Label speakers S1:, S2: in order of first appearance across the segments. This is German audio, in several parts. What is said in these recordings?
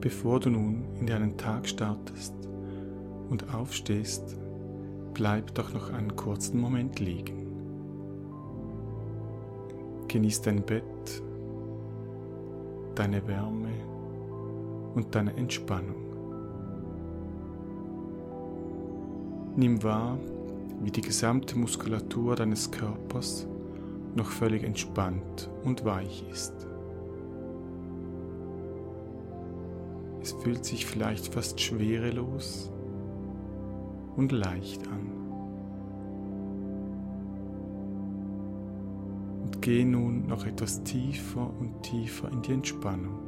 S1: Bevor du nun in deinen Tag startest und aufstehst, bleib doch noch einen kurzen Moment liegen. Genieß dein Bett, deine Wärme und deine Entspannung. Nimm wahr, wie die gesamte Muskulatur deines Körpers noch völlig entspannt und weich ist. Es fühlt sich vielleicht fast schwerelos und leicht an. Und geh nun noch etwas tiefer und tiefer in die Entspannung.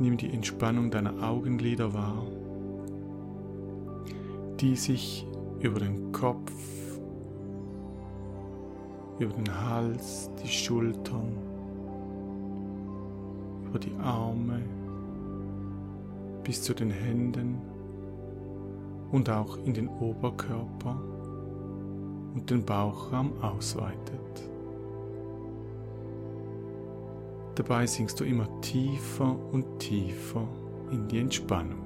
S1: Nimm die Entspannung deiner Augenlider wahr, die sich über den Kopf, über den Hals, die Schultern, über die Arme bis zu den Händen und auch in den Oberkörper und den Bauchraum ausweitet. Dabei sinkst du immer tiefer und tiefer in die Entspannung.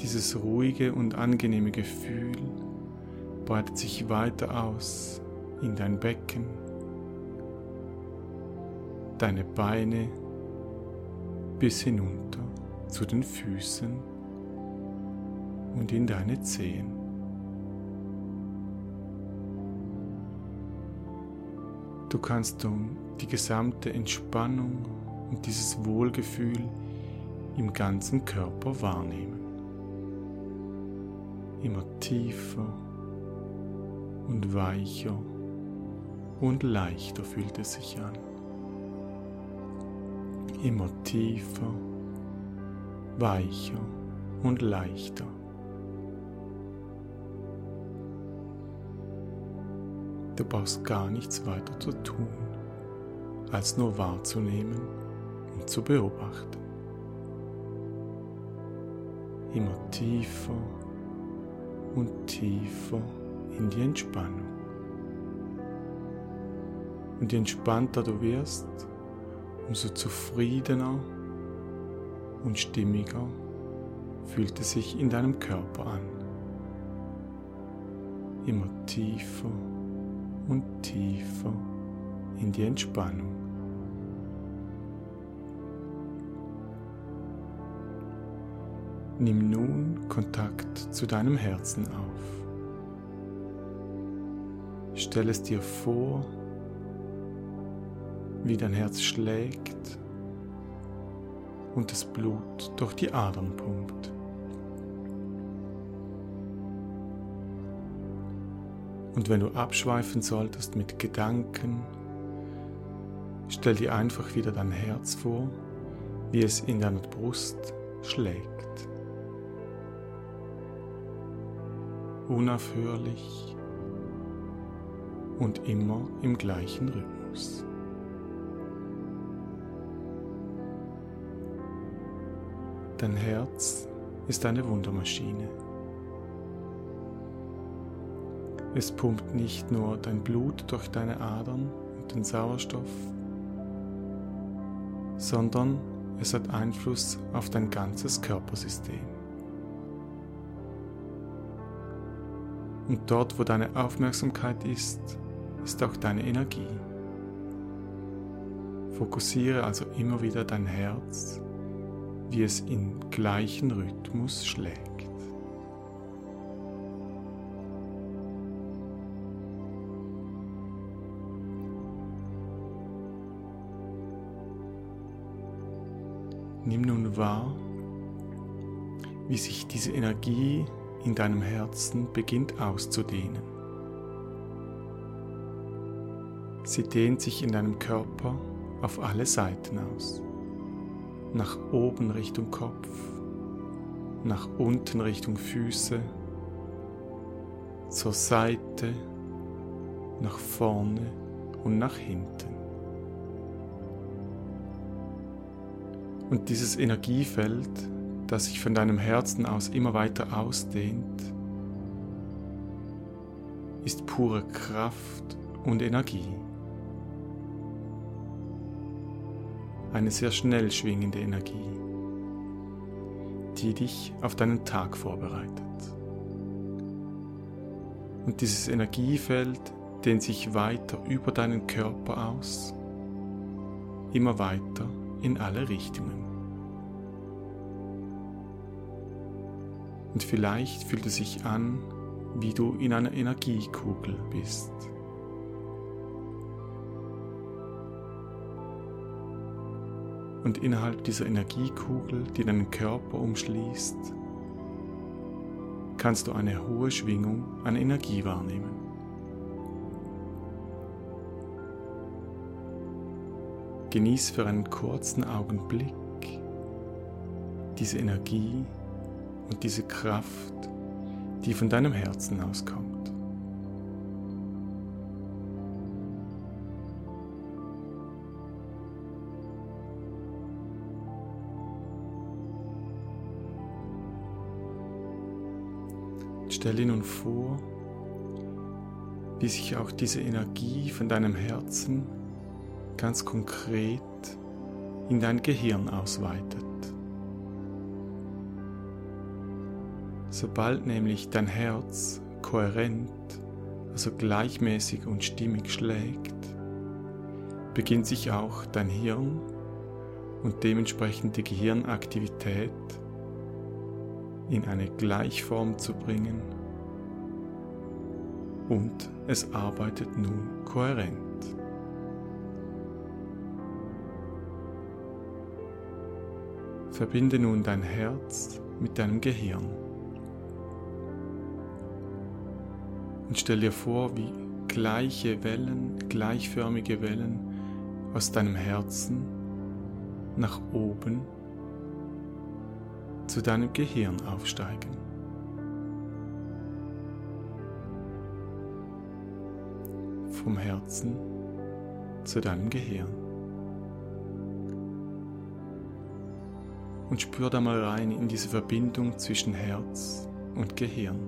S1: Dieses ruhige und angenehme Gefühl breitet sich weiter aus in dein Becken, deine Beine bis hinunter zu den Füßen und in deine Zehen. Du kannst nun die gesamte Entspannung und dieses Wohlgefühl im ganzen Körper wahrnehmen. Immer tiefer und weicher und leichter fühlt es sich an. Immer tiefer, weicher und leichter. Du brauchst gar nichts weiter zu tun, als nur wahrzunehmen und zu beobachten. Immer tiefer und tiefer in die Entspannung. Und je entspannter du wirst, umso zufriedener und stimmiger fühlt es sich in deinem Körper an. Immer tiefer und tiefer in die Entspannung. Nimm nun Kontakt zu deinem Herzen auf. Stell es dir vor, wie dein Herz schlägt und das Blut durch die Adern pumpt. Und wenn du abschweifen solltest mit Gedanken, stell dir einfach wieder dein Herz vor, wie es in deiner Brust schlägt. Unaufhörlich und immer im gleichen Rhythmus. Dein Herz ist eine Wundermaschine. Es pumpt nicht nur dein Blut durch deine Adern und den Sauerstoff, sondern es hat Einfluss auf dein ganzes Körpersystem. Und dort, wo deine Aufmerksamkeit ist, ist auch deine Energie. Fokussiere also immer wieder dein Herz, wie es im gleichen Rhythmus schlägt. Nimm nun wahr, wie sich diese Energie in deinem Herzen beginnt auszudehnen. Sie dehnt sich in deinem Körper auf alle Seiten aus. Nach oben Richtung Kopf, nach unten Richtung Füße, zur Seite, nach vorne und nach hinten. Und dieses Energiefeld, das sich von deinem Herzen aus immer weiter ausdehnt, ist pure Kraft und Energie. Eine sehr schnell schwingende Energie, die dich auf deinen Tag vorbereitet. Und dieses Energiefeld dehnt sich weiter über deinen Körper aus, immer weiter in alle Richtungen. Und vielleicht fühlt es sich an, wie du in einer Energiekugel bist. Und innerhalb dieser Energiekugel, die deinen Körper umschließt, kannst du eine hohe Schwingung an Energie wahrnehmen. Genieß für einen kurzen Augenblick diese Energie und diese Kraft, die von deinem Herzen auskommt. Stell dir nun vor, wie sich auch diese Energie von deinem Herzen ganz konkret in dein Gehirn ausweitet. Sobald nämlich dein Herz kohärent, also gleichmäßig und stimmig schlägt, beginnt sich auch dein Hirn und dementsprechend die Gehirnaktivität in eine Gleichform zu bringen und es arbeitet nun kohärent. Verbinde nun dein Herz mit deinem Gehirn. Und stell dir vor, wie gleiche Wellen, gleichförmige Wellen aus deinem Herzen nach oben zu deinem Gehirn aufsteigen. Vom Herzen zu deinem Gehirn. Und spür da mal rein in diese Verbindung zwischen Herz und Gehirn.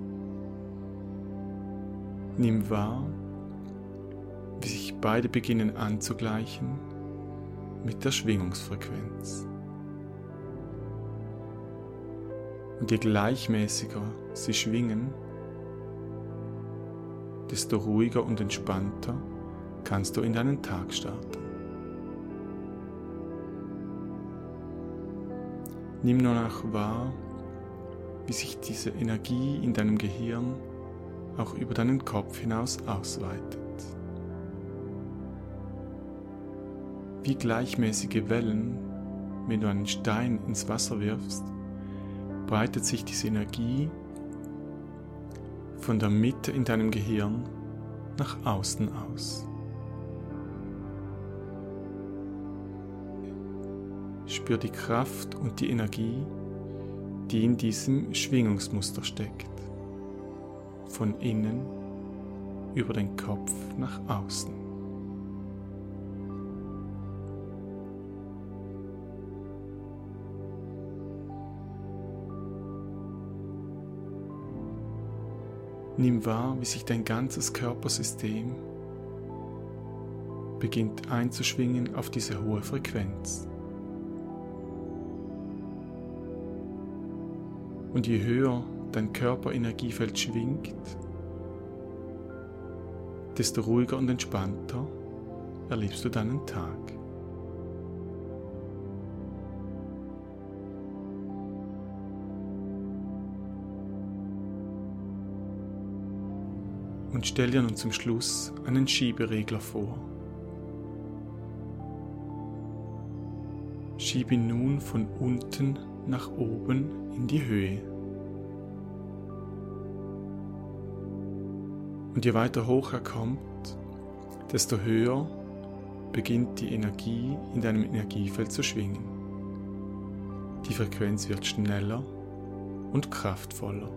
S1: Nimm wahr, wie sich beide beginnen anzugleichen mit der Schwingungsfrequenz. Und je gleichmäßiger sie schwingen, desto ruhiger und entspannter kannst du in deinen Tag starten. Nimm nur nach wahr, wie sich diese Energie in deinem Gehirn auch über deinen Kopf hinaus ausweitet. Wie gleichmäßige Wellen, wenn du einen Stein ins Wasser wirfst, breitet sich diese Energie von der Mitte in deinem Gehirn nach außen aus. Spür die Kraft und die Energie, die in diesem Schwingungsmuster steckt von innen über den Kopf nach außen. Nimm wahr, wie sich dein ganzes Körpersystem beginnt einzuschwingen auf diese hohe Frequenz. Und je höher dein Körperenergiefeld schwingt, desto ruhiger und entspannter erlebst du deinen Tag. Und stell dir nun zum Schluss einen Schieberegler vor. Schieb ihn nun von unten nach oben in die Höhe. Und je weiter hoch er kommt, desto höher beginnt die Energie in deinem Energiefeld zu schwingen. Die Frequenz wird schneller und kraftvoller.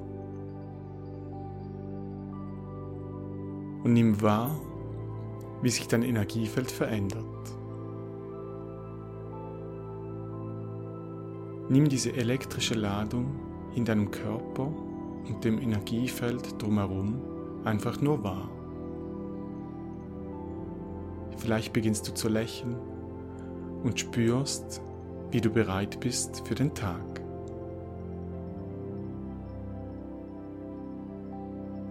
S1: und nimm wahr, wie sich dein Energiefeld verändert. Nimm diese elektrische Ladung in deinem Körper und dem Energiefeld drumherum einfach nur wahr. Vielleicht beginnst du zu lächeln und spürst, wie du bereit bist für den Tag.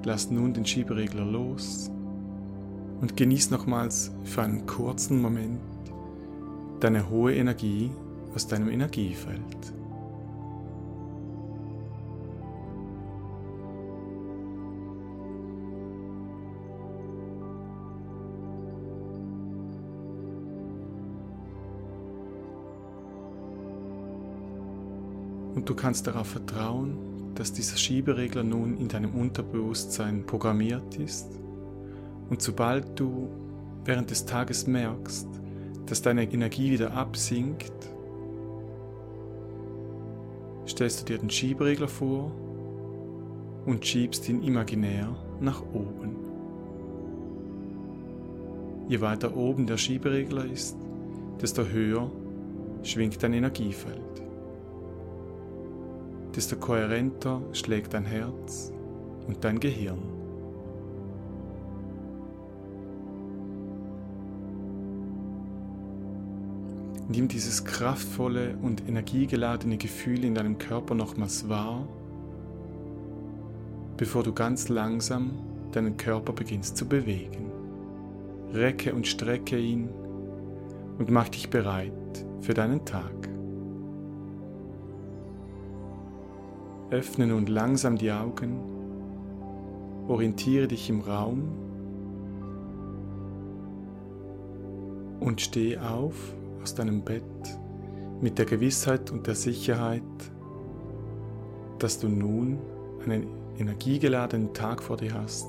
S1: Lass nun den Schieberegler los und genieß nochmals für einen kurzen Moment deine hohe Energie aus deinem Energiefeld. Und du kannst darauf vertrauen, dass dieser Schieberegler nun in deinem Unterbewusstsein programmiert ist. Und sobald du während des Tages merkst, dass deine Energie wieder absinkt, stellst du dir den Schieberegler vor und schiebst ihn imaginär nach oben. Je weiter oben der Schieberegler ist, desto höher schwingt dein Energiefeld desto kohärenter schlägt dein Herz und dein Gehirn. Nimm dieses kraftvolle und energiegeladene Gefühl in deinem Körper nochmals wahr, bevor du ganz langsam deinen Körper beginnst zu bewegen. Recke und strecke ihn und mach dich bereit für deinen Tag. Öffne nun langsam die Augen, orientiere dich im Raum und steh auf aus deinem Bett mit der Gewissheit und der Sicherheit, dass du nun einen energiegeladenen Tag vor dir hast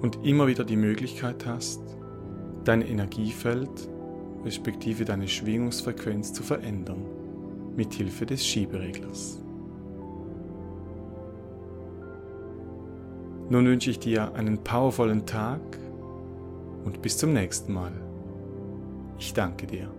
S1: und immer wieder die Möglichkeit hast, dein Energiefeld respektive deine Schwingungsfrequenz zu verändern mit Hilfe des Schiebereglers. Nun wünsche ich dir einen powervollen Tag und bis zum nächsten Mal. Ich danke dir.